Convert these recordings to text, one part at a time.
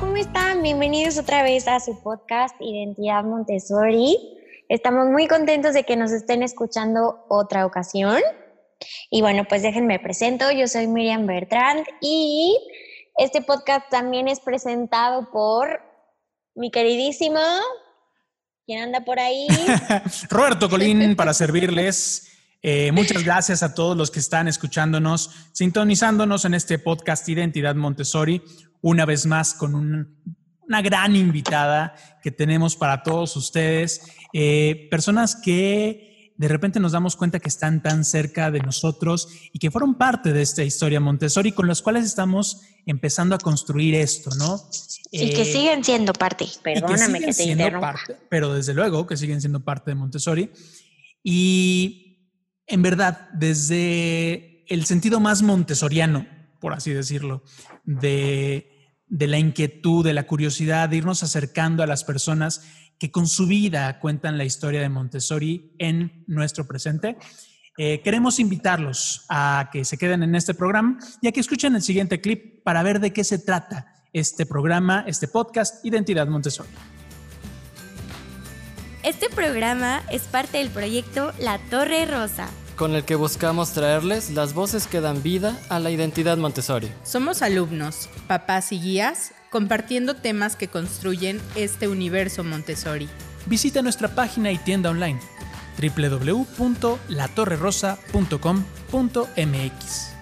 ¿Cómo están? Bienvenidos otra vez a su podcast Identidad Montessori. Estamos muy contentos de que nos estén escuchando otra ocasión. Y bueno, pues déjenme presento. Yo soy Miriam Bertrand y este podcast también es presentado por mi queridísimo. ¿Quién anda por ahí? Roberto Colín para servirles. Eh, muchas gracias a todos los que están escuchándonos, sintonizándonos en este podcast Identidad Montessori, una vez más con un- una gran invitada que tenemos para todos ustedes, eh, personas que de repente nos damos cuenta que están tan cerca de nosotros y que fueron parte de esta historia Montessori, con las cuales estamos empezando a construir esto, ¿no? y que Eh, siguen siendo parte. que Perdóname siguen que, te interrumpa. parte, pero desde luego que siguen siendo parte de Montessori. Y en verdad, desde el sentido más montessoriano, por así decirlo, de, de la inquietud, de la curiosidad, de irnos acercando a las personas que con su vida cuentan la historia de Montessori en nuestro presente. Eh, queremos invitarlos a que se queden en este programa y a que escuchen el siguiente clip para ver de qué se trata este programa, este podcast Identidad Montessori. Este programa es parte del proyecto La Torre Rosa. Con el que buscamos traerles las voces que dan vida a la identidad Montessori. Somos alumnos, papás y guías, compartiendo temas que construyen este universo Montessori. Visita nuestra página y tienda online www.latorrerosa.com.mx.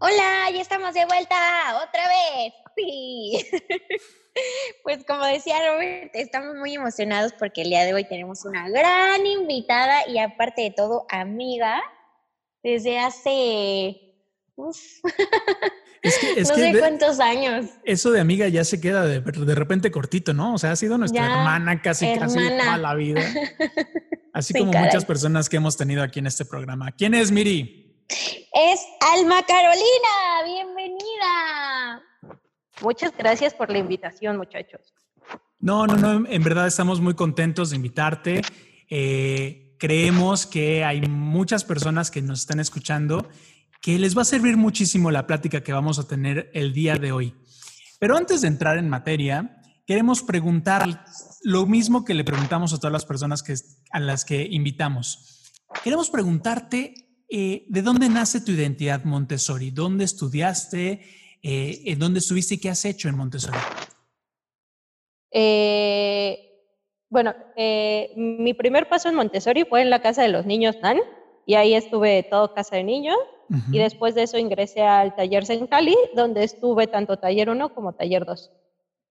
Hola, ya estamos de vuelta otra vez. Sí. Pues como decía Robert, estamos muy emocionados porque el día de hoy tenemos una gran invitada y aparte de todo, amiga desde hace uf, Es que, es no que sé de- cuántos años. eso de amiga ya se queda de, de repente cortito, ¿no? O sea, ha sido nuestra Ya, hermana casi, casi toda la vida. Así Sí, como caray. muchas personas que hemos tenido aquí en este programa. ¿Quién es Miri? Es Alma Carolina, bienvenida. Muchas gracias por la invitación, muchachos. No, no, no, en verdad estamos muy contentos de invitarte. Eh, creemos que hay muchas personas que nos están escuchando que les va a servir muchísimo la plática que vamos a tener el día de hoy. Pero antes de entrar en materia, queremos preguntar lo mismo que le preguntamos a todas las personas que, a las que invitamos. Queremos preguntarte eh, de dónde nace tu identidad Montessori, dónde estudiaste, eh, en dónde estuviste y qué has hecho en Montessori. Eh, bueno, eh, mi primer paso en Montessori fue en la casa de los niños NAN y ahí estuve todo casa de niños Ujú. y después de eso ingresé al taller Sencali donde estuve tanto taller 1 como taller 2.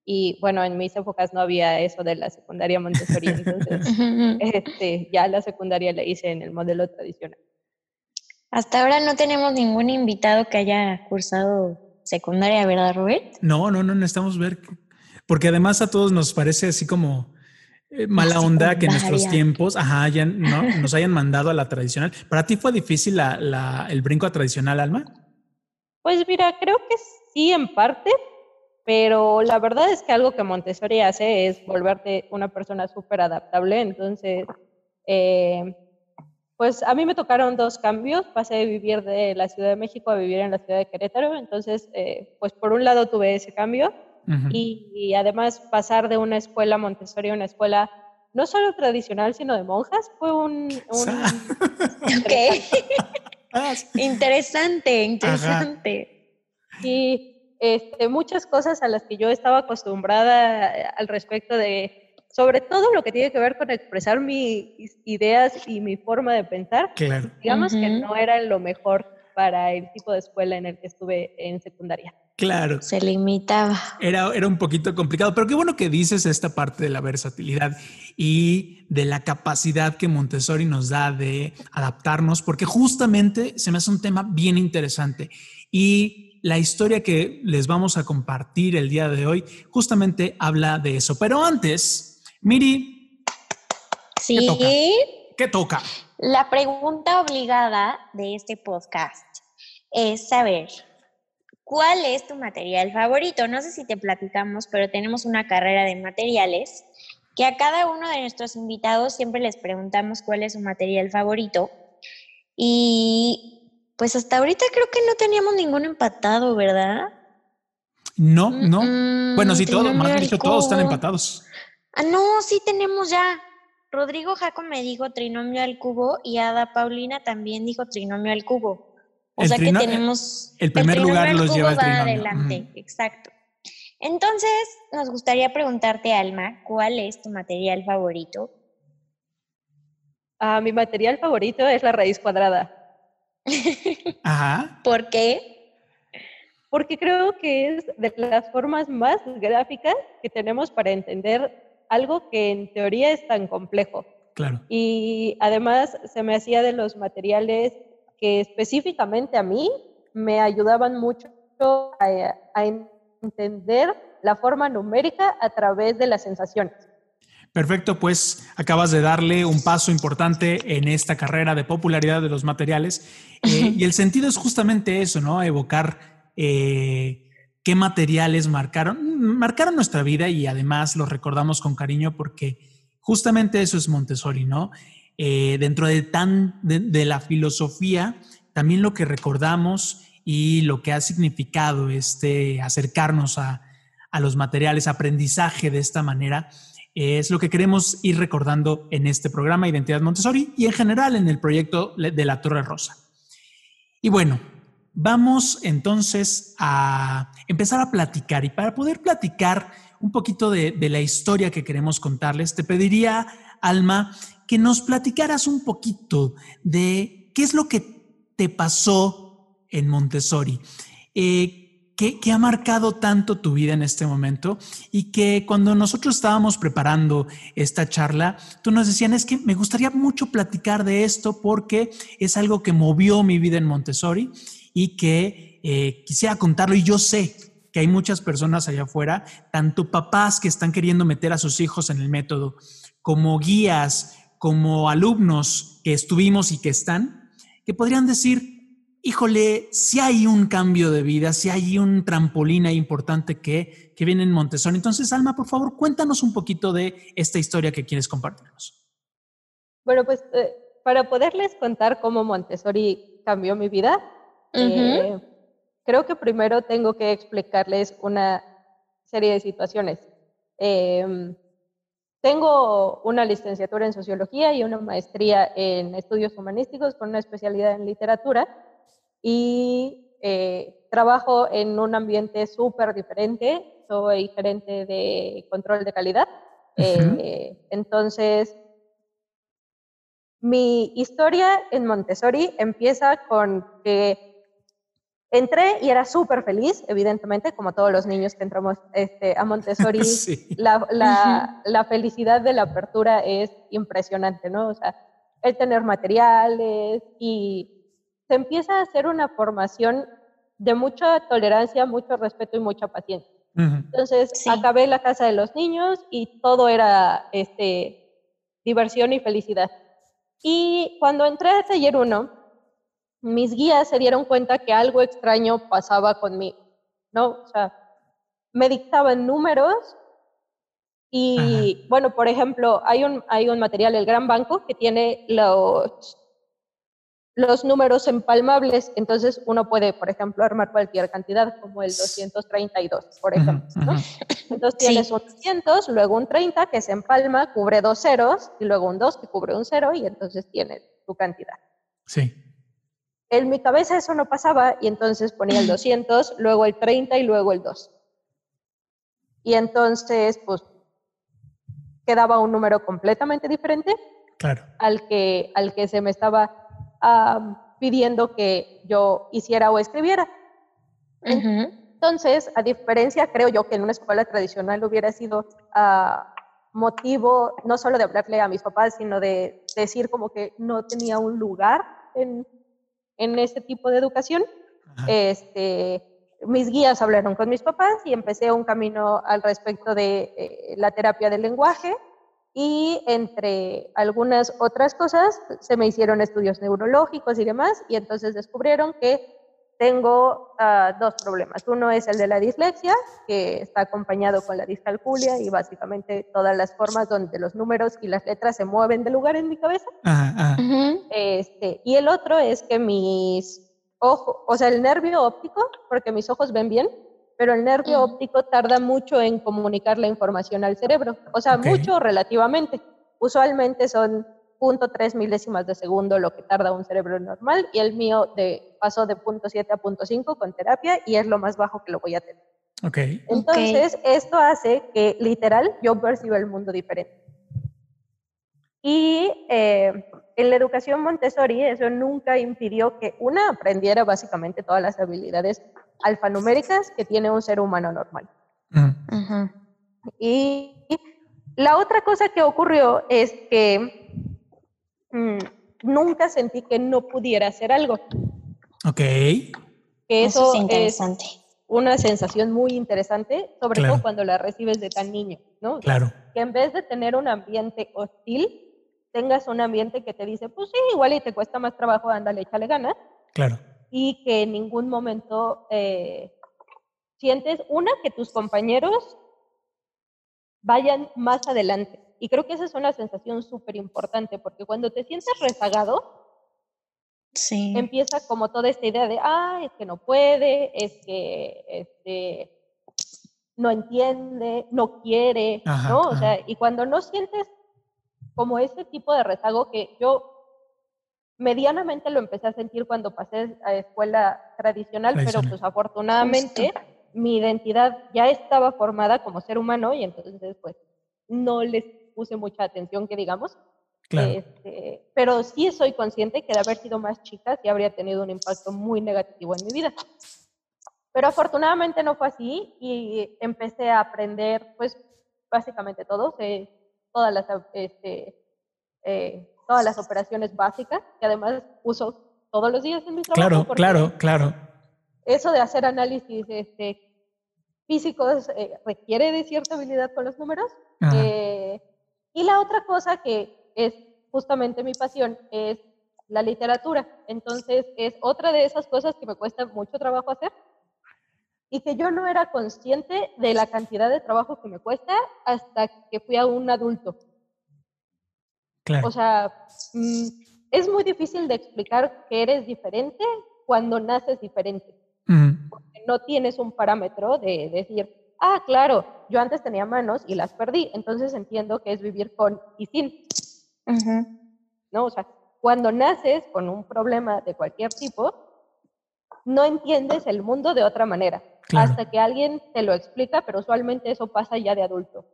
Y bueno, en mis épocas no había eso de la secundaria Montessori, entonces este, ya la secundaria la hice en el modelo tradicional. Hasta ahora no tenemos ningún invitado que haya cursado secundaria, ¿verdad, Robert? No, no, no necesitamos ver. Porque además a todos nos parece así como eh, mala onda que en nuestros tiempos ajá, ya no, nos hayan mandado a la tradicional. ¿Para ti fue difícil la- la- el brinco a tradicional, Alma? Pues mira, creo que sí en parte, pero la verdad es que algo que Montessori hace es volverte una persona súper adaptable. Entonces, eh, pues a mí me tocaron dos cambios. Pasé de vivir de la Ciudad de México a vivir en la ciudad de Querétaro. Entonces, eh, pues por un lado tuve ese cambio y, y además pasar de una escuela Montessori a una escuela no solo tradicional, sino de monjas, fue un... interesante, interesante. Y este, muchas cosas a las que yo estaba acostumbrada eh, al respecto de, sobre todo lo que tiene que ver con expresar mis ideas y mi forma de pensar, Claro. digamos que no era lo mejor para el tipo de escuela en el que estuve en secundaria. Claro. Se limitaba. Era, era un poquito complicado, pero qué bueno que dices esta parte de la versatilidad y de la capacidad que Montessori nos da de adaptarnos, porque justamente se me hace un tema bien interesante. Y la historia que les vamos a compartir el día de hoy justamente habla de eso. Pero antes, Miri, Sí. toca? ¿qué toca? La pregunta obligada de este podcast es saber cuál es tu material favorito. No sé si te platicamos, pero tenemos una carrera de materiales que a cada uno de nuestros invitados siempre les preguntamos cuál es su material favorito. Y pues hasta ahorita creo que no teníamos ningún empatado, ¿verdad? No, no. Mm, bueno, sí, todos, más bien dicho, todos están empatados. Ah, no, sí tenemos ya. Rodrigo Jaco me dijo trinomio al cubo y Ada Paulina también dijo trinomio al cubo. O El sea que tenemos. el primer lugar los cubo lleva el trinomio, adelante, exacto. Entonces, nos gustaría preguntarte, Alma, ¿cuál es tu material favorito? Ah, mi material favorito es la raíz cuadrada, Ajá. ¿Por qué? porque creo que es de las formas más gráficas que tenemos para entender algo que en teoría es tan complejo. Claro. Y además se me hacía de los materiales que específicamente a mí me ayudaban mucho a, a entender la forma numérica a través de las sensaciones. Perfecto, pues acabas de darle un paso importante en esta carrera de popularidad de los materiales. Eh, y el sentido es justamente eso, ¿no? Evocar eh, qué materiales marcaron, marcaron nuestra vida y además los recordamos con cariño porque justamente eso es Montessori, ¿no? Eh, dentro de, tan, de, la filosofía, también lo que recordamos y lo que ha significado este acercarnos a, a los materiales, aprendizaje de esta manera, es lo que queremos ir recordando en este programa Identidad Montessori y en general en el proyecto de la Torre Rosa. Y bueno, vamos entonces a empezar a platicar y para poder platicar un poquito de, la historia que queremos contarles, te pediría, Alma, que nos platicaras un poquito de qué es lo que te pasó en Montessori. Eh, ¿Qué, ¿Qué, ha marcado tanto tu vida en este momento? Y que cuando nosotros estábamos preparando esta charla, tú nos decían, es que me gustaría mucho platicar de esto porque es algo que movió mi vida en Montessori y que eh, quisiera contarlo. Y yo sé que hay muchas personas allá afuera, tanto papás que están queriendo meter a sus hijos en el método, como guías, como alumnos que estuvimos y que están, que podrían decir, híjole, si hay un cambio de vida, si hay un trampolín ahí importante que, que viene en Montessori. Entonces, Alma, por favor, cuéntanos un poquito de esta historia que quieres compartirnos. Bueno, pues eh, para poderles contar cómo Montessori cambió mi vida, uh -huh. eh, creo que primero tengo que explicarles una serie de situaciones. Eh, tengo una licenciatura en sociología y una maestría en estudios humanísticos con una especialidad en literatura y eh, trabajo en un ambiente súper diferente. Soy gerente de control de calidad. Uh -huh. eh, entonces, mi historia en Montessori empieza con que entré y era súper feliz, evidentemente, como todos los niños que entramos este, a Montessori. sí. la, la, la felicidad de la apertura es impresionante, ¿no? O sea, el tener materiales y se empieza a hacer una formación de mucha tolerancia, mucho respeto y mucha paciencia. Uh -huh. Entonces, sí. acabé la casa de los niños y todo era este, diversión y felicidad. Y cuando entré al taller 1, mis guías se dieron cuenta que algo extraño pasaba conmigo, ¿no? O sea, me dictaban números y, Ajá. bueno, por ejemplo, hay un, hay un material, el Gran Banco, que tiene los, los números empalmables, entonces uno puede, por ejemplo, armar cualquier cantidad, como el 232, por ejemplo. ¿no? Entonces tienes sí. un 200, luego un 30 que se empalma, cubre dos ceros, y luego un 2 que cubre un cero, y entonces tienes tu cantidad. Sí. En mi cabeza eso no pasaba, y entonces ponía el 200, luego el 30 y luego el 2. Y entonces, pues, quedaba un número completamente diferente claro. al, que, al que se me estaba Uh, pidiendo que yo hiciera o escribiera. Uh -huh. Entonces, a diferencia, creo yo que en una escuela tradicional hubiera sido uh, motivo no solo de hablarle a mis papás, sino de decir como que no tenía un lugar en, en este tipo de educación. Este, mis guías hablaron con mis papás y empecé un camino al respecto de eh, la terapia del lenguaje y entre algunas otras cosas se me hicieron estudios neurológicos y demás y entonces descubrieron que tengo ah, dos problemas. Uno es el de la dislexia, que está acompañado con la discalculia y básicamente todas las formas donde los números y las letras se mueven de lugar en mi cabeza. Este, y el otro es que mis ojos, o sea, el nervio óptico, porque mis ojos ven bien, pero el nervio óptico tarda mucho en comunicar la información al cerebro, o sea, mucho relativamente. Usualmente son 0.3 milésimas de segundo lo que tarda un cerebro normal y el mío de, pasó de 0.7 a 0.5 con terapia y es lo más bajo que lo voy a tener. Okay. Entonces, esto hace que literal yo perciba el mundo diferente. Y eh, en la educación Montessori eso nunca impidió que una aprendiera básicamente todas las habilidades alfanuméricas que tiene un ser humano normal. Y la otra cosa que ocurrió es que mm, nunca sentí que no pudiera hacer algo. Ok. Que eso, es interesante. una sensación muy interesante, sobre todo cuando la recibes de tan niño, ¿no? Claro. Que en vez de tener un ambiente hostil, tengas un ambiente que te dice, pues sí, igual y te cuesta más trabajo, ándale, échale ganas. Claro y que en ningún momento eh, sientes, una, que tus compañeros vayan más adelante. Y creo que esa es una sensación súper importante, porque cuando te sientes rezagado, sí. empieza como toda esta idea de, ah, es que no puede, es que este, no entiende, no quiere, ¿no? O sea, y cuando no sientes como ese tipo de rezago que yo medianamente lo empecé a sentir cuando pasé a escuela tradicional, pero pues afortunadamente mi identidad ya estaba formada como ser humano y entonces pues no les puse mucha atención que digamos. Este, pero sí soy consciente que de haber sido más chica sí habría tenido un impacto muy negativo en mi vida. Pero afortunadamente no fue así y empecé a aprender pues básicamente todo, todas las este, eh, todas las operaciones básicas, que además uso todos los días en mi trabajo. Claro, claro, claro. Eso de hacer análisis este, físicos eh, requiere de cierta habilidad con los números. Eh, y la otra cosa que es justamente mi pasión es la literatura. Entonces es otra de esas cosas que me cuesta mucho trabajo hacer y que yo no era consciente de la cantidad de trabajo que me cuesta hasta que fui a un adulto. O sea, mm, es muy difícil de explicar que eres diferente cuando naces diferente. Porque no tienes un parámetro de decir, ah, claro, yo antes tenía manos y las perdí, entonces entiendo que es vivir con y sin. ¿No? O sea, cuando naces con un problema de cualquier tipo, no entiendes el mundo de otra manera. Hasta que alguien te lo explica, pero usualmente eso pasa ya de adulto.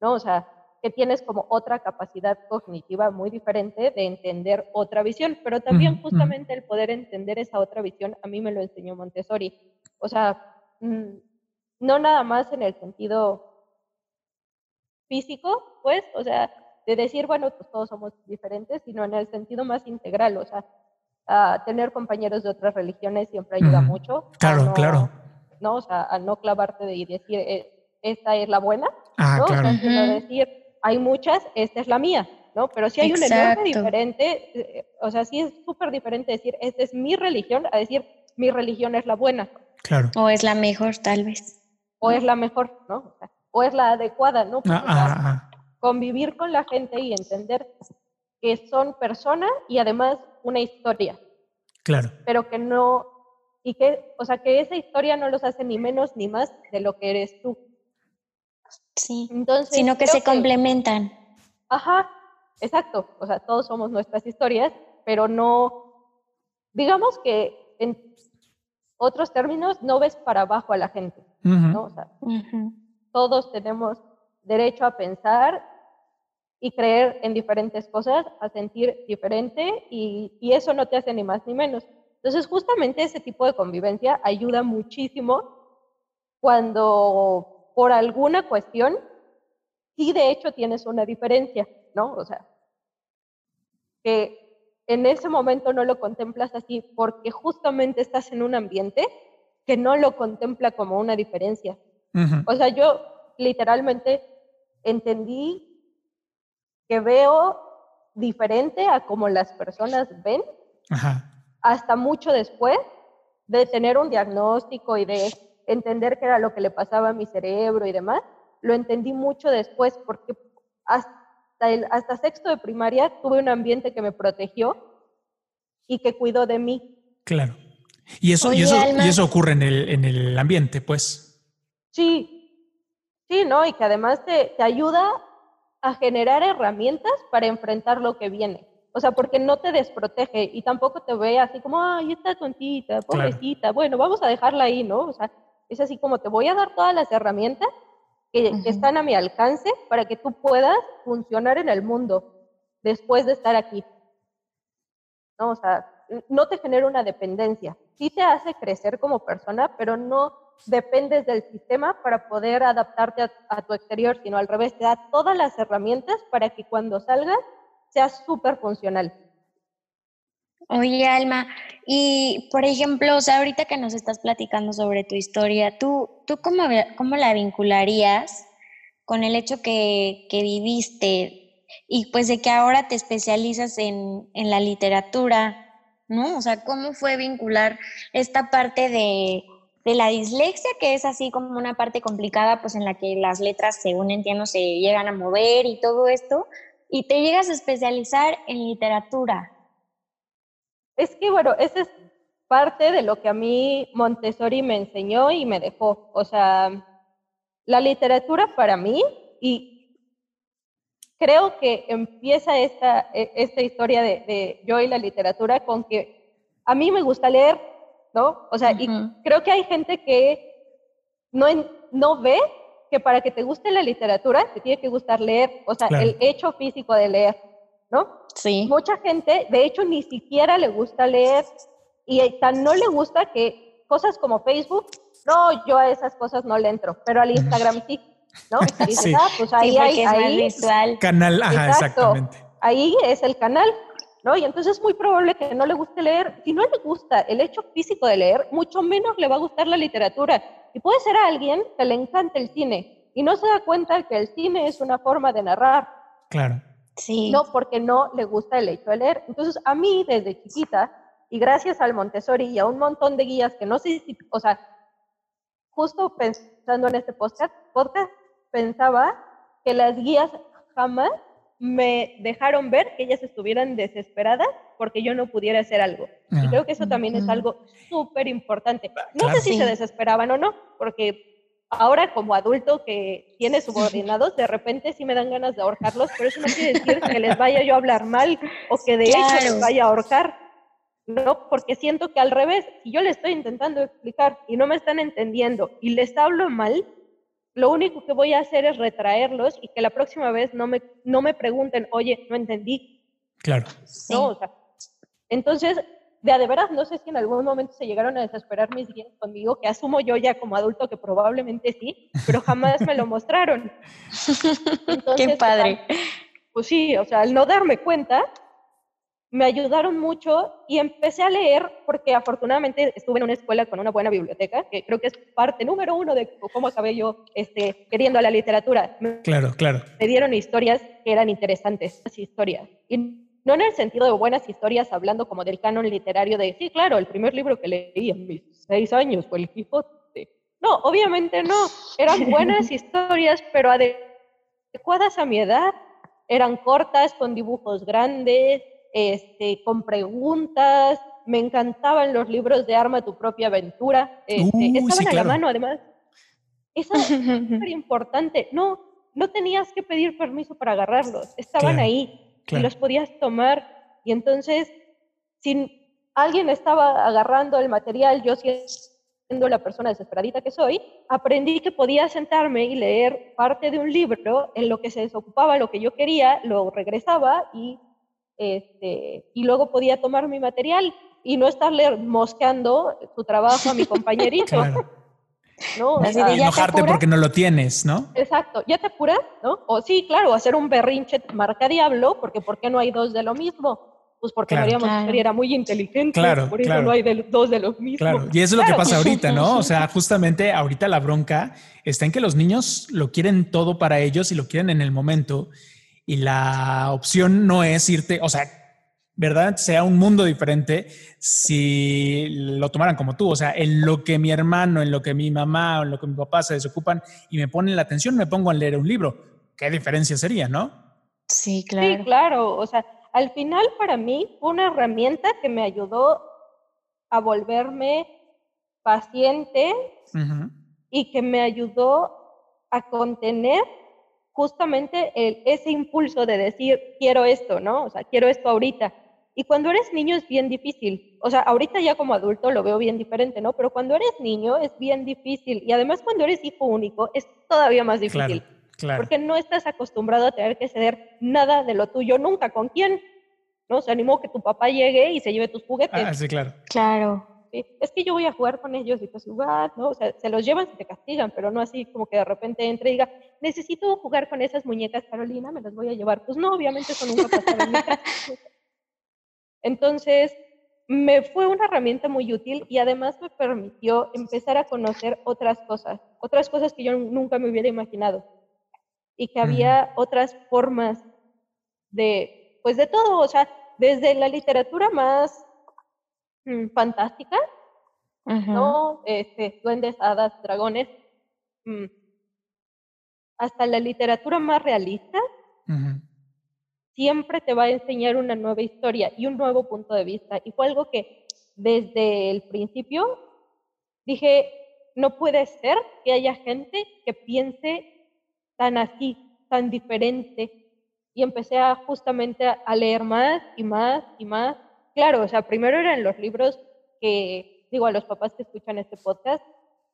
¿No? O sea, que tienes como otra capacidad cognitiva muy diferente de entender otra visión, pero también justamente el poder entender esa otra visión a mí me lo enseñó Montessori. O sea, mm, no nada más en el sentido físico, pues, o sea, de decir, bueno, pues todos somos diferentes, sino en el sentido más integral, o sea, a tener compañeros de otras religiones siempre ayuda mucho. Claro, claro. ¿no? O sea, a no clavarte de decir, eh, esta es la buena, ah, ¿no? Claro. sino decir, hay muchas, esta es la mía, ¿no? Pero si hay un enorme diferente, eh, o sea, sí es súper diferente decir, esta es mi religión, a decir, mi religión es la buena. Claro. O es la mejor, tal vez. O es la mejor, ¿no? O, es la adecuada, ¿no? Ah, ah, ah. convivir con la gente y entender que son personas y además una historia. Claro. Pero que no, y que, o sea, que esa historia no los hace ni menos ni más de lo que eres tú. Sí, Entonces, sino que se complementan. Ajá, exacto. O sea, todos somos nuestras historias, pero no, digamos que en otros términos, no ves para abajo a la gente, ¿no? O sea, todos tenemos derecho a pensar y creer en diferentes cosas, a sentir diferente y, y, eso no te hace ni más ni menos. Entonces, justamente ese tipo de convivencia ayuda muchísimo cuando por alguna cuestión, sí de hecho tienes una diferencia, ¿no? O sea, que en ese momento no lo contemplas así porque justamente estás en un ambiente que no lo contempla como una diferencia. O sea, yo literalmente entendí que veo diferente a como las personas ven Ajá. hasta mucho después de tener un diagnóstico y de entender qué era lo que le pasaba a mi cerebro y demás. Lo entendí mucho después porque hasta, el, hasta sexto de primaria tuve un ambiente que me protegió y que cuidó de mí. Claro. Y eso, y Oye, eso, Alma. y eso ocurre en el, en el ambiente, pues. Sí, sí, ¿no? Y que además te, te ayuda a generar herramientas para enfrentar lo que viene. O sea, porque no te desprotege y tampoco te ve así como, ay, está tontita, Claro. pobrecita, bueno, vamos a dejarla ahí, ¿no? O sea, es así como te voy a dar todas las herramientas que, están a mi alcance para que tú puedas funcionar en el mundo después de estar aquí. ¿No? O sea, no te genera una dependencia. Sí te hace crecer como persona, pero no dependes del sistema para poder adaptarte a, a tu exterior, sino al revés, te da todas las herramientas para que cuando salgas seas súper funcional. Oye, Alma, y por ejemplo, o sea, ahorita que nos estás platicando sobre tu historia, ¿tú, tú cómo, cómo la vincularías con el hecho que, que viviste y pues de que ahora te especializas en, en la literatura, ¿no? O sea, ¿cómo fue vincular esta parte de, de la dislexia, que es así como una parte complicada, pues en la que las letras, según entiendo, se llegan a mover y todo esto, y te llegas a especializar en literatura? Es que, bueno, esa es parte de lo que a mí Montessori me enseñó y me dejó. O sea, la literatura para mí, y creo que empieza esta, e- esta historia de, de yo y la literatura con que a mí me gusta leer, ¿no? O sea, y creo que hay gente que no, no ve que para que te guste la literatura te tiene que gustar leer, o sea, Claro. el hecho físico de leer, ¿no? Sí. Mucha gente, de hecho, ni siquiera le gusta leer y eh, tan no le gusta que cosas como Facebook, no, yo a esas cosas no le entro, pero al Instagram sí, ¿no? Y dices, Sí. ah, pues ahí sí, hay, es ahí, visual. Canal, ajá, Exacto. exactamente. ahí es el canal, ¿no? Y entonces es muy probable que no le guste leer. Si no le gusta el hecho físico de leer, mucho menos le va a gustar la literatura. Y puede ser a alguien que le encanta el cine y no se da cuenta que el cine es una forma de narrar, Claro. Sí. no porque no le gusta el hecho de leer. Entonces, a mí desde chiquita, y gracias al Montessori y a un montón de guías que no sé si, o sea, justo pensando en este podcast, podcast pensaba que las guías jamás me dejaron ver que ellas estuvieran desesperadas porque yo no pudiera hacer algo. Y Ajá. creo que eso también es algo súper importante. No sé si se desesperaban o no, porque ahora como adulto que tiene subordinados, de repente sí me dan ganas de ahorcarlos, pero eso no quiere decir que les vaya yo a hablar mal o que de hecho Claro. les vaya a ahorcar. No, porque siento que al revés, si yo les estoy intentando explicar y no me están entendiendo y les hablo mal, lo único que voy a hacer es retraerlos y que la próxima vez no me, no me pregunten, oye, no entendí, Claro. Sí. ¿no? O sea, entonces, de a de veras, no sé si en algún momento se llegaron a desesperar mis guías conmigo, que asumo yo ya como adulto que probablemente sí, pero jamás me lo mostraron. Entonces, Qué padre. Pues sí, o sea, al no darme cuenta, me ayudaron mucho y empecé a leer porque afortunadamente estuve en una escuela con una buena biblioteca, que creo que es parte número uno de cómo acabé yo este, queriendo la literatura. Claro, claro. me dieron historias que eran interesantes, las historias. Y no en el sentido de buenas historias, hablando como del canon literario de, sí, claro, el primer libro que leí a mis seis años fue El Quijote. No, obviamente no. Eran buenas historias, pero adecuadas a mi edad. Eran cortas, con dibujos grandes, este, con preguntas. Me encantaban los libros de Arma tu propia aventura. Este, sí, estaban a claro. la mano, además. Esa es súper importante. No, no tenías que pedir permiso para agarrarlos. Estaban Claro, ahí y claro. los podías tomar. Y entonces, si alguien estaba agarrando el material, yo siendo la persona desesperadita que soy, aprendí que podía sentarme y leer parte de un libro en lo que se desocupaba lo que yo quería, lo regresaba y, este, y luego podía tomar mi material y no estarle mosqueando su trabajo a mi compañerito. Claro. ¿No? O Así sea, de Y ¿Ya te enojarte apuras? porque no lo tienes, ¿no? Exacto, ya te apuras, ¿no? O sí, claro, hacer un berrinche marca diablo, porque ¿por qué no hay dos de lo mismo? pues porque Claro. María Claro. Era muy inteligente, Claro, por eso claro. no hay de- dos de los mismos. Claro, y eso es lo que pasa ahorita, ¿no? O sea, justamente ahorita la bronca está en que los niños lo quieren todo para ellos y lo quieren en el momento y la opción no es irte, o sea, ¿verdad? Sea un mundo diferente si lo tomaran como tú, o sea, en lo que mi hermano, en lo que mi mamá o en lo que mi papá se desocupan y me ponen la atención, me pongo a leer un libro. ¿Qué diferencia sería, no? Sí, Sí, claro. claro. O sea, al final para mí fue una herramienta que me ayudó a volverme paciente y que me ayudó a contener justamente el- ese impulso de decir, quiero esto, ¿no? O sea, quiero esto ahorita. Y cuando eres niño es bien difícil. O sea, ahorita ya como adulto lo veo bien diferente, ¿no? Pero cuando eres niño es bien difícil. Y además cuando eres hijo único es todavía más difícil. Claro, claro. Porque no estás acostumbrado a tener que ceder nada de lo tuyo nunca. ¿Con quién? ¿No? Se animó que tu papá llegue y se lleve tus juguetes. Ah, sí, claro. Claro. Sí, Es que yo voy a jugar con ellos y pues igual, ¿no? O sea, se los llevan si te castigan, pero no así como que de repente entre y diga, necesito jugar con esas muñecas, Carolina, me las voy a llevar. Pues no, obviamente eso nunca casa. Entonces, me fue una herramienta muy útil y además me permitió empezar a conocer otras cosas, otras cosas que yo nunca me hubiera imaginado. Y que había otras formas de, pues de todo, o sea, desde la literatura más mm, fantástica. ¿no? Este, duendes, hadas, dragones, mm, hasta la literatura más realista. Siempre te va a enseñar una nueva historia y un nuevo punto de vista. Y fue algo que desde el principio dije, no puede ser que haya gente que piense tan así, tan diferente. Y empecé a justamente a- leer más y más y más. Claro, o sea, primero eran los libros que, digo, a los papás que escuchan este podcast,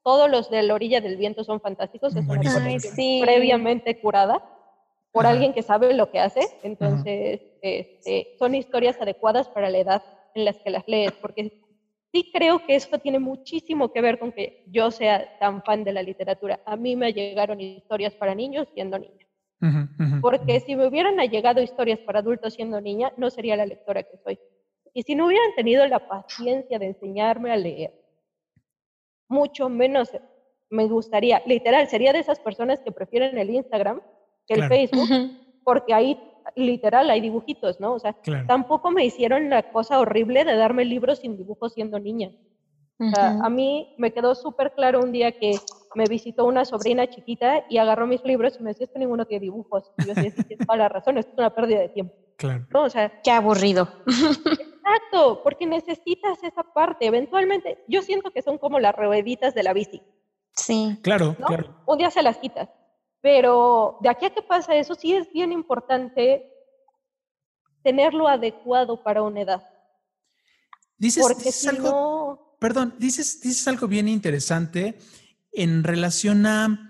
todos los de La orilla del viento son fantásticos, es una Ay, sí. previamente curada por Ajá. alguien que sabe lo que hace. Entonces, este, son historias adecuadas para la edad en las que las lees, porque sí creo que esto tiene muchísimo que ver con que yo sea tan fan de la literatura. A mí me llegaron historias para niños siendo niña. Porque si me hubieran llegado historias para adultos siendo niña, no sería la lectora que soy. Y si no hubieran tenido la paciencia de enseñarme a leer, mucho menos me gustaría, literal, sería de esas personas que prefieren el Instagram que el Claro. Facebook, porque ahí literal hay dibujitos, ¿no? O sea, Claro. tampoco me hicieron la cosa horrible de darme libros sin dibujos siendo niña. O sea, a mí me quedó súper claro un día que me visitó una sobrina chiquita y agarró mis libros y me decía, es que ninguno tiene dibujos. Y yo decía, sí, tienes toda la razón, esto es una pérdida de tiempo. Claro. ¿no? O sea, Qué aburrido. exacto, porque necesitas esa parte. Eventualmente, yo siento que son como las rueditas de la bici, Sí. Claro, ¿no? claro. Un día se las quitas. Pero de aquí a que pasa eso, sí es bien importante tenerlo adecuado para una edad. Dices, dices si algo, no... perdón, dices, dices algo bien interesante en relación a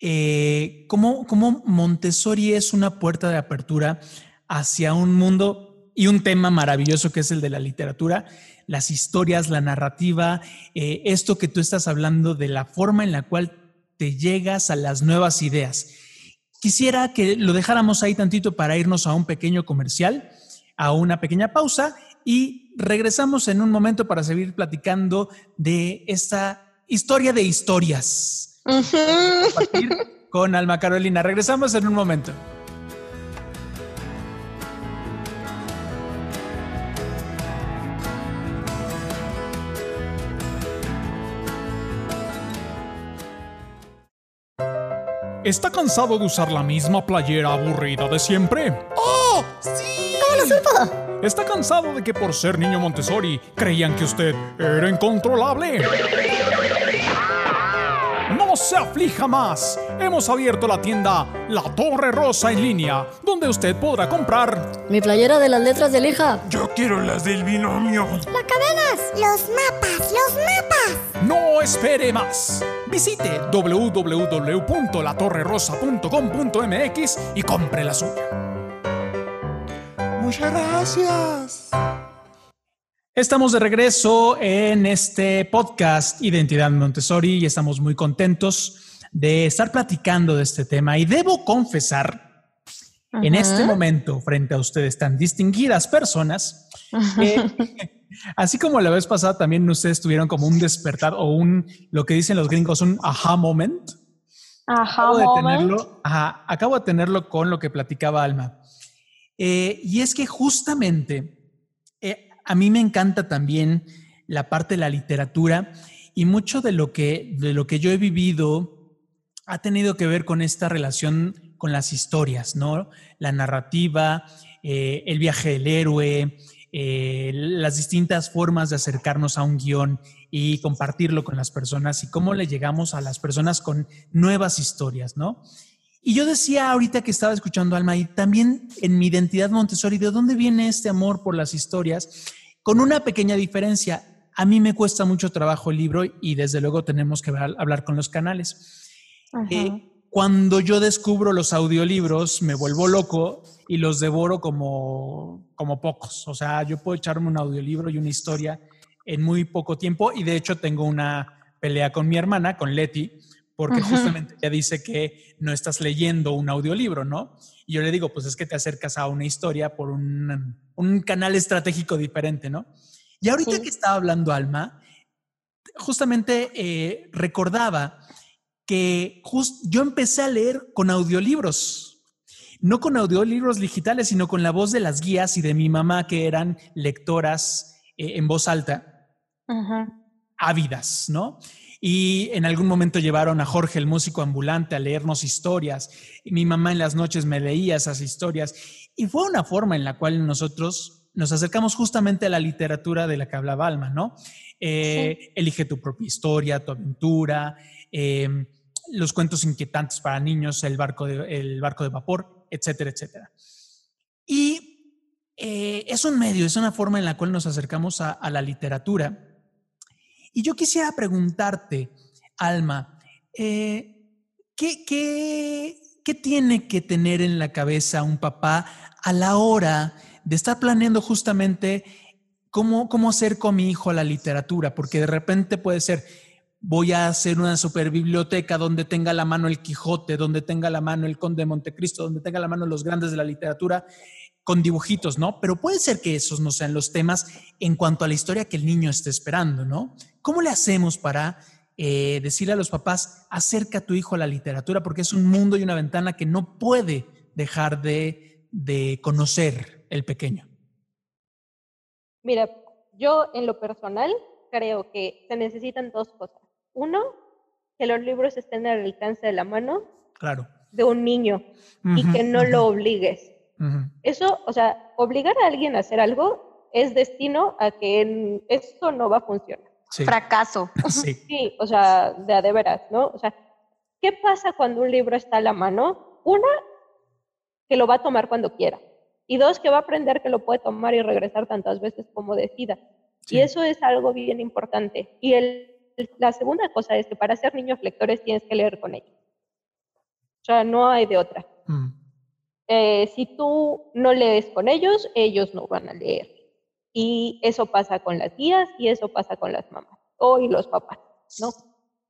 eh, cómo, cómo Montessori es una puerta de apertura hacia un mundo y un tema maravilloso que es el de la literatura, las historias, la narrativa, eh, esto que tú estás hablando de la forma en la cual te llegas a las nuevas ideas. Quisiera que lo dejáramos ahí tantito para irnos a un pequeño comercial, a una pequeña pausa y regresamos en un momento para seguir platicando de esta historia de historias. Con Alma Carolina. Regresamos en un momento. ¿Está cansado de usar la misma playera aburrida de siempre? ¡Oh! ¡Sí! ¿Cómo lo supo? ¿Está cansado de que por ser niño Montessori creían que usted era incontrolable? No se aflija más. Hemos abierto la tienda La Torre Rosa en línea, donde usted podrá comprar Mi playera de las letras de lija. Yo quiero las del binomio. Las cadenas. Los mapas, los mapas. No espere más. Visite www.latorrerosa.com.mx y compre la suya. Muchas gracias. Estamos de regreso en este podcast Identidad Montessori y estamos muy contentos de estar platicando de este tema. Y debo confesar En este momento, frente a ustedes tan distinguidas personas, eh, así como la vez pasada también ustedes tuvieron como un despertar o un, lo que dicen los gringos, un aha moment. Ajá, acabo de moment. tenerlo, ajá, acabo de tenerlo con lo que platicaba Alma. Eh, y es que justamente eh, a mí me encanta también la parte de la literatura y mucho de lo que, de lo que yo he vivido ha tenido que ver con esta relación con las historias, ¿no? La narrativa, eh, el viaje del héroe, eh, las distintas formas de acercarnos a un guion y compartirlo con las personas y cómo le llegamos a las personas con nuevas historias, ¿no? Y yo decía ahorita que estaba escuchando a Alma y también en mi identidad Montessori, ¿de dónde viene este amor por las historias? Con una pequeña diferencia. A mí me cuesta mucho trabajo el libro y desde luego tenemos que hablar, con los canales. Eh, cuando yo descubro los audiolibros, me vuelvo loco y los devoro como, como pocos. O sea, yo puedo echarme un audiolibro y una historia en muy poco tiempo y de hecho tengo una pelea con mi hermana, con Leti, porque justamente ella dice que no estás leyendo un audiolibro, ¿no? Y yo le digo, pues es que te acercas a una historia por un, un canal estratégico diferente, ¿no? Y ahorita Sí. que estaba hablando Alma, justamente eh, recordaba que jus- yo empecé a leer con audiolibros, no con audiolibros digitales, sino con la voz de las guías y de mi mamá, que eran lectoras eh, en voz alta, Ajá. ávidas, ¿no? Y en algún momento llevaron a Jorge, el músico ambulante, a leernos historias. Y mi mamá en las noches me leía esas historias. Y fue una forma en la cual nosotros nos acercamos justamente a la literatura de la que hablaba Alma, ¿no? Eh, Elige tu propia historia, tu aventura, eh, los cuentos inquietantes para niños, el barco de, el barco de vapor, etcétera, etcétera. Y eh, es un medio, es una forma en la cual nos acercamos a, a la literatura. Y yo quisiera preguntarte, Alma, eh, ¿qué, qué, qué tiene que tener en la cabeza un papá a la hora de estar planeando justamente cómo, cómo acerco a mi hijo a la literatura? Porque de repente puede ser, voy a hacer una super biblioteca donde tenga la mano el Quijote, donde tenga la mano el Conde de Montecristo, donde tenga la mano los grandes de la literatura con dibujitos, ¿no? Pero puede ser que esos no sean los temas en cuanto a la historia que el niño esté esperando, ¿no? ¿Cómo le hacemos para eh, decirle a los papás, acerca a tu hijo a la literatura? Porque es un mundo y una ventana que no puede dejar de, de conocer el pequeño. Mira, yo en lo personal creo que se necesitan dos cosas. Uno, que los libros estén al alcance de la mano Claro. de un niño y que no lo obligues. Eso, o sea, obligar a alguien a hacer algo es destino a que en- esto no va a funcionar. Sí. Fracaso. sí. Sí, o sea, de a de veras, ¿no? O sea, ¿qué pasa cuando un libro está a la mano? Una, que lo va a tomar cuando quiera. Y dos, que va a aprender que lo puede tomar y regresar tantas veces como decida. Sí. Y eso es algo bien importante. Y el, la segunda cosa es que para ser niños lectores tienes que leer con ellos. O sea, no hay de otra. Mm. Eh, si tú no lees con ellos, ellos no van a leer. Y eso pasa con las guías y eso pasa con las mamás o y los papás, ¿no?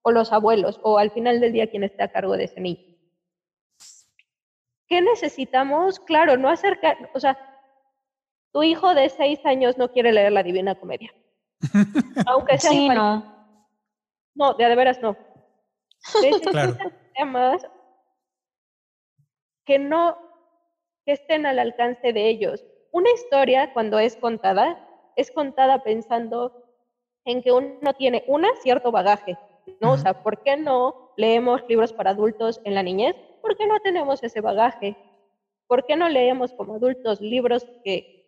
O los abuelos o al final del día quien esté a cargo de ese niño. ¿Qué necesitamos? Claro, no acercar, o sea, tu hijo de seis años no quiere leer la Divina Comedia. Aunque sea Sí, infantil. no. No, de a de veras no. Necesitan Claro. temas que no que estén al alcance de ellos. Una historia, cuando es contada, es contada pensando en que uno tiene, una, cierto bagaje, ¿no? O Ujú. sea, ¿por qué no leemos libros para adultos en la niñez? ¿Por qué no tenemos ese bagaje? ¿Por qué no leemos como adultos libros que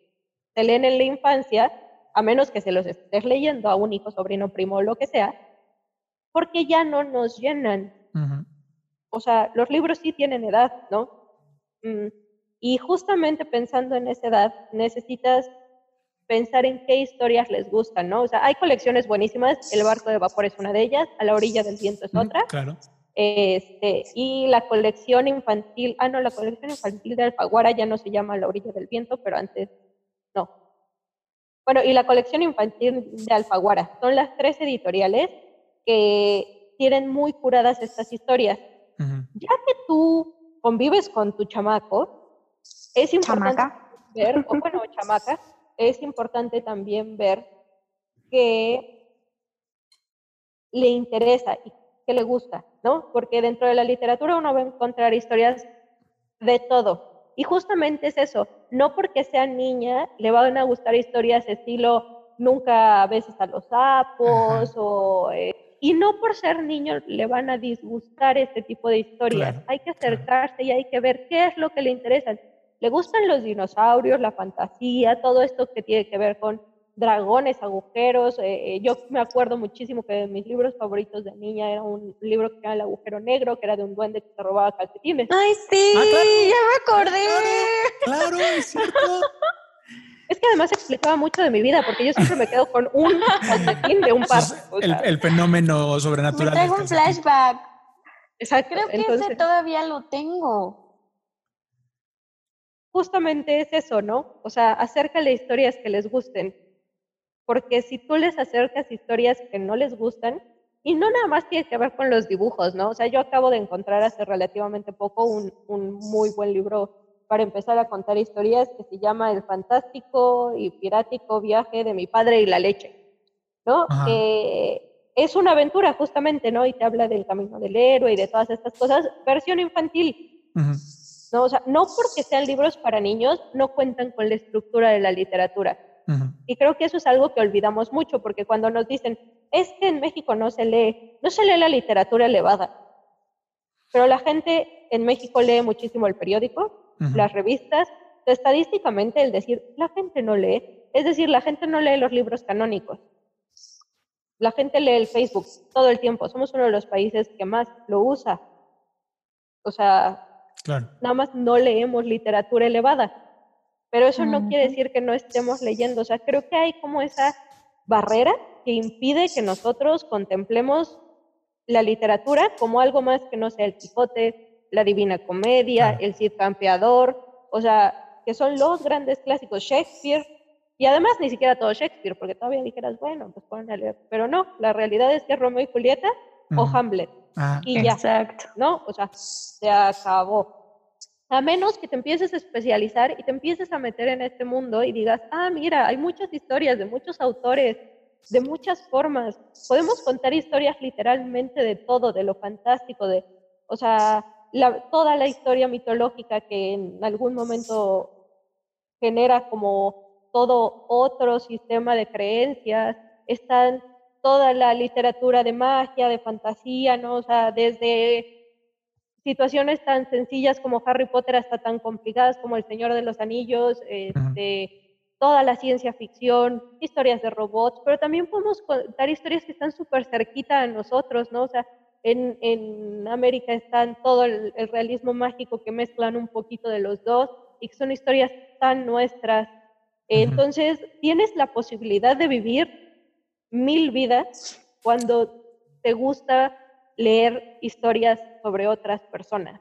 se leen en la infancia, a menos que se los estés leyendo a un hijo, sobrino, primo o lo que sea? Porque ya no nos llenan. Ujú. O sea, los libros sí tienen edad, ¿no? Mm, Y justamente pensando en esa edad, necesitas pensar en qué historias les gustan, ¿no? O sea, hay colecciones buenísimas, El barco de vapor es una de ellas, A la orilla del viento es otra, Claro. este, y la colección infantil, ah, no, la colección infantil de Alfaguara ya no se llama A la orilla del viento, pero antes, no. Bueno, y la colección infantil de Alfaguara, son las tres editoriales que tienen muy curadas estas historias. Ya que tú convives con tu chamaco, es importante Chamaca. ver, o bueno, chamaca, es importante también ver que le interesa y que le gusta, ¿no? Porque dentro de la literatura uno va a encontrar historias de todo. Y justamente es eso, no porque sea niña le van a gustar historias estilo nunca beses a los sapos o... eh, y no por ser niño le van a disgustar este tipo de historias. Claro, hay que acercarse y hay que ver qué es lo que le interesa. Le gustan los dinosaurios, la fantasía, todo esto que tiene que ver con dragones, agujeros. eh, eh, yo me acuerdo muchísimo que de mis libros favoritos de niña era un libro que llama El agujero negro, que era de un duende que se robaba calcetines. Ay, sí, Ah, claro. ya me acordé. Claro, es cierto. Es que además explicaba mucho de mi vida, porque yo siempre me quedo con un calcetín de un par. El, fenómeno Me sobrenatural. traigo un calcetín. flashback. exacto. Creo que Entonces, ese todavía lo tengo. justamente es eso, ¿no? O sea, acércale historias que les gusten. Porque si tú les acercas historias que no les gustan, y no nada más tiene que ver con los dibujos, ¿no? O sea, yo acabo de encontrar hace relativamente poco un, un muy buen libro para empezar a contar historias que se llama El fantástico y pirático viaje de mi padre y la leche, ¿no? Que es una aventura justamente, ¿no? Y te habla del camino del héroe y de todas estas cosas, versión infantil. ¿no? O sea, no porque sean libros para niños, no cuentan con la estructura de la literatura. Y creo que eso es algo que olvidamos mucho, porque cuando nos dicen, es que en México no se lee, no se lee la literatura elevada, pero la gente en México lee muchísimo el periódico, Las revistas, estadísticamente el decir, la gente no lee, es decir, la gente no lee los libros canónicos. La gente lee el Facebook todo el tiempo, somos uno de los países que más lo usa. O sea, Claro. nada más no leemos literatura elevada. Pero eso no quiere decir que no estemos leyendo. O sea, creo que hay como esa barrera que impide que nosotros contemplemos la literatura como algo más que no sea el Quijote, la Divina Comedia, Claro. el Cid Campeador, o sea, que son los grandes clásicos, Shakespeare, y además ni siquiera todo Shakespeare, porque todavía dijeras, bueno, pues ponen a leer, pero no, la realidad es que Romeo y Julieta o. Hamlet, Ah, y ya. Exacto. ¿no? O sea, se acabó. A menos que te empieces a especializar y te empieces a meter en este mundo y digas, ah, mira, hay muchas historias de muchos autores, de muchas formas. Podemos contar historias literalmente de todo, de lo fantástico, de, o sea, la- toda la historia mitológica que en algún momento genera como todo otro sistema de creencias. Están toda la literatura de magia, de fantasía, ¿no? O sea, desde situaciones tan sencillas como Harry Potter hasta tan complicadas como El Señor de los Anillos, este, toda la ciencia ficción, historias de robots, pero también podemos contar historias que están súper cerquita a nosotros, ¿no? O sea, en, en América están todo el, el realismo mágico que mezclan un poquito de los dos y que son historias tan nuestras. Entonces, tienes la posibilidad de vivir mil vidas cuando te gusta leer historias sobre otras personas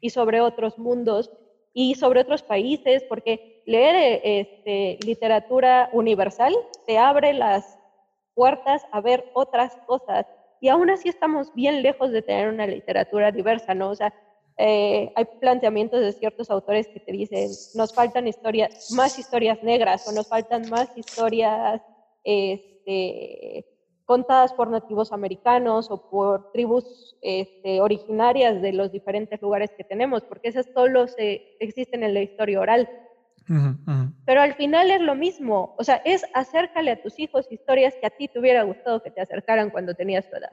y sobre otros mundos y sobre otros países, porque leer eh, este, literatura universal te abre las puertas a ver otras cosas. Y aún así estamos bien lejos de tener una literatura diversa, ¿no? O sea, eh, hay planteamientos de ciertos autores que te dicen, nos faltan historias, más historias negras o nos faltan más historias este, contadas por nativos americanos o por tribus este, originarias de los diferentes lugares que tenemos, porque esas solo se, existen en la historia oral. Ujú, ujú. Pero al final es lo mismo, o sea, es acércale a tus hijos historias que a ti te hubiera gustado que te acercaran cuando tenías tu edad.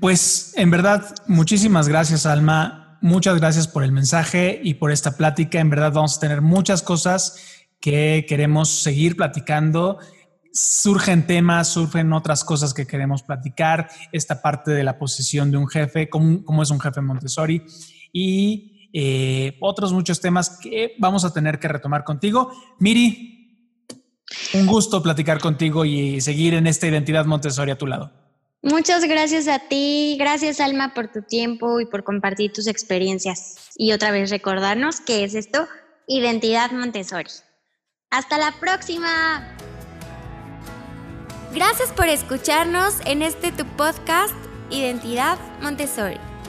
Pues en verdad, muchísimas gracias, Alma. Muchas gracias por el mensaje y por esta plática. En verdad vamos a tener muchas cosas que queremos seguir platicando. Surgen temas, surgen otras cosas que queremos platicar. Esta parte de la posición de un jefe, cómo, cómo es un jefe Montessori y eh, otros muchos temas que vamos a tener que retomar contigo. Miri, un gusto platicar contigo y seguir en esta identidad Montessori a tu lado. Muchas gracias a ti, gracias Alma por tu tiempo y por compartir tus experiencias. Y otra vez recordarnos qué es esto, identidad Montessori. Hasta la próxima. Gracias por escucharnos en este tu podcast Identidad Montessori.